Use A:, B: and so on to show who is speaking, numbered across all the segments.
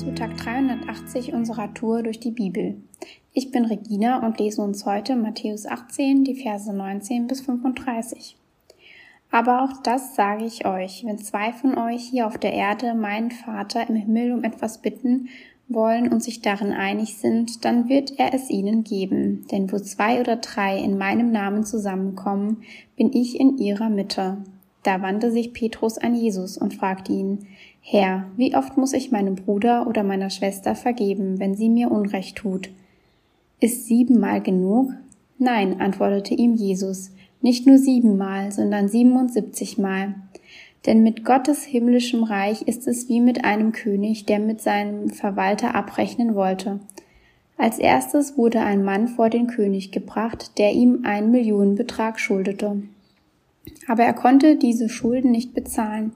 A: zu Tag 380 unserer Tour durch die Bibel. Ich bin Regina und lese uns heute Matthäus 18, die Verse 19 bis 35. Aber auch das sage ich euch, wenn zwei von euch hier auf der Erde meinen Vater im Himmel um etwas bitten wollen und sich darin einig sind, dann wird er es ihnen geben. Denn wo zwei oder drei in meinem Namen zusammenkommen, bin ich in ihrer Mitte. Da wandte sich Petrus an Jesus und fragte ihn, Herr, wie oft muss ich meinem Bruder oder meiner Schwester vergeben, wenn sie mir Unrecht tut? Ist siebenmal genug? Nein, antwortete ihm Jesus, nicht nur siebenmal, sondern siebenundsiebzigmal. Denn mit Gottes himmlischem Reich ist es wie mit einem König, der mit seinem Verwalter abrechnen wollte. Als erstes wurde ein Mann vor den König gebracht, der ihm einen Millionenbetrag schuldete. Aber er konnte diese Schulden nicht bezahlen.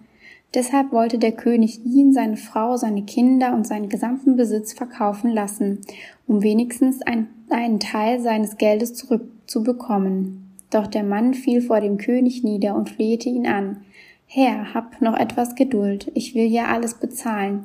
A: Deshalb wollte der König ihn, seine Frau, seine Kinder und seinen gesamten Besitz verkaufen lassen, um wenigstens ein, einen Teil seines Geldes zurückzubekommen. Doch der Mann fiel vor dem König nieder und flehte ihn an. Herr, hab noch etwas Geduld, ich will ja alles bezahlen.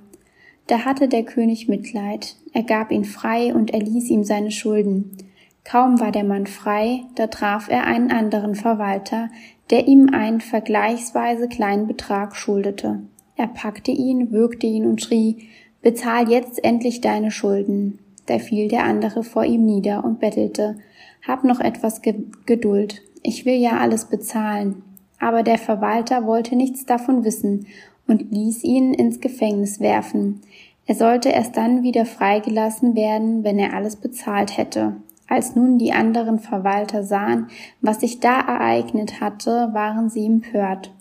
A: Da hatte der König Mitleid, er gab ihn frei und erließ ihm seine Schulden. Kaum war der Mann frei, da traf er einen anderen Verwalter, der ihm einen vergleichsweise kleinen Betrag schuldete. Er packte ihn, würgte ihn und schrie, Bezahl jetzt endlich deine Schulden. Da fiel der andere vor ihm nieder und bettelte, Hab noch etwas Geduld, ich will ja alles bezahlen. Aber der Verwalter wollte nichts davon wissen und ließ ihn ins Gefängnis werfen. Er sollte erst dann wieder freigelassen werden, wenn er alles bezahlt hätte. Als nun die anderen Verwalter sahen, was sich da ereignet hatte, waren sie empört.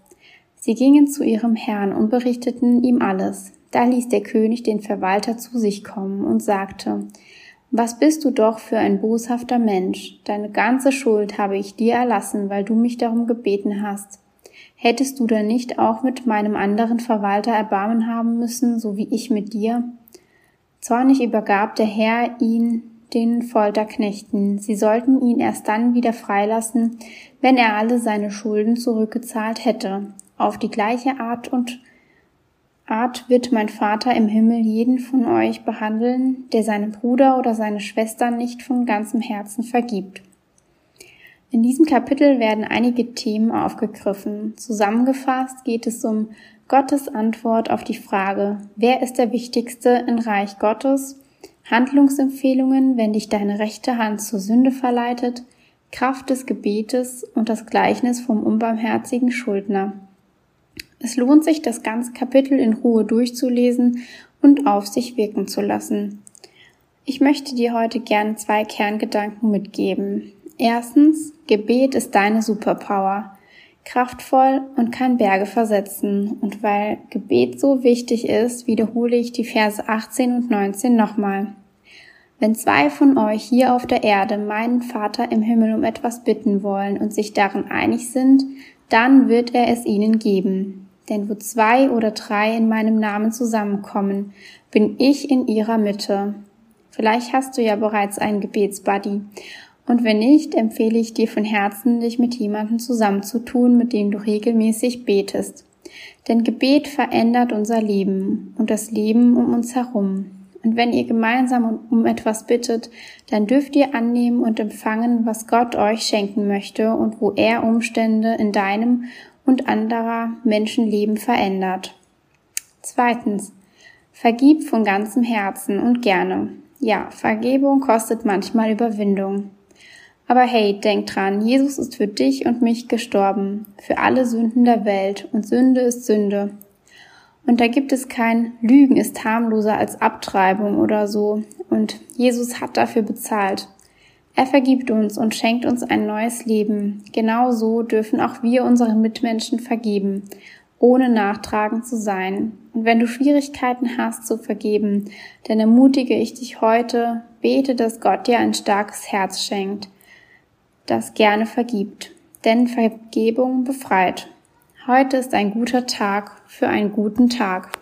A: Sie gingen zu ihrem Herrn und berichteten ihm alles. Da ließ der König den Verwalter zu sich kommen und sagte, Was bist du doch für ein boshafter Mensch? Deine ganze Schuld habe ich dir erlassen, weil du mich darum gebeten hast. Hättest du denn nicht auch mit meinem anderen Verwalter Erbarmen haben müssen, so wie ich mit dir? Zornig übergab der Herr ihn den Folterknechten. Sie sollten ihn erst dann wieder freilassen, wenn er alle seine Schulden zurückgezahlt hätte. Auf die gleiche Art und Art wird mein Vater im Himmel jeden von euch behandeln, der seinem Bruder oder seine Schwester nicht von ganzem Herzen vergibt. In diesem Kapitel werden einige Themen aufgegriffen. Zusammengefasst geht es um Gottes Antwort auf die Frage, wer ist der Wichtigste im Reich Gottes Handlungsempfehlungen, wenn dich deine rechte Hand zur Sünde verleitet, Kraft des Gebetes und das Gleichnis vom unbarmherzigen Schuldner. Es lohnt sich, das ganze Kapitel in Ruhe durchzulesen und auf sich wirken zu lassen. Ich möchte dir heute gern zwei Kerngedanken mitgeben. Erstens, Gebet ist deine Superpower kraftvoll und kann Berge versetzen. Und weil Gebet so wichtig ist, wiederhole ich die Verse 18 und 19 nochmal. Wenn zwei von euch hier auf der Erde meinen Vater im Himmel um etwas bitten wollen und sich darin einig sind, dann wird er es ihnen geben. Denn wo zwei oder drei in meinem Namen zusammenkommen, bin ich in ihrer Mitte. Vielleicht hast du ja bereits einen Gebetsbuddy und wenn nicht, empfehle ich dir von Herzen, dich mit jemandem zusammenzutun, mit dem du regelmäßig betest. Denn Gebet verändert unser Leben und das Leben um uns herum. Und wenn ihr gemeinsam um etwas bittet, dann dürft ihr annehmen und empfangen, was Gott euch schenken möchte und wo er Umstände in deinem und anderer Menschenleben verändert. Zweitens. Vergib von ganzem Herzen und gerne. Ja, Vergebung kostet manchmal Überwindung. Aber hey, denk dran, Jesus ist für dich und mich gestorben, für alle Sünden der Welt und Sünde ist Sünde. Und da gibt es kein Lügen ist harmloser als Abtreibung oder so und Jesus hat dafür bezahlt. Er vergibt uns und schenkt uns ein neues Leben. Genauso dürfen auch wir unseren Mitmenschen vergeben, ohne nachtragend zu sein. Und wenn du Schwierigkeiten hast zu vergeben, dann ermutige ich dich heute, bete, dass Gott dir ein starkes Herz schenkt das gerne vergibt, denn Vergebung befreit. Heute ist ein guter Tag für einen guten Tag.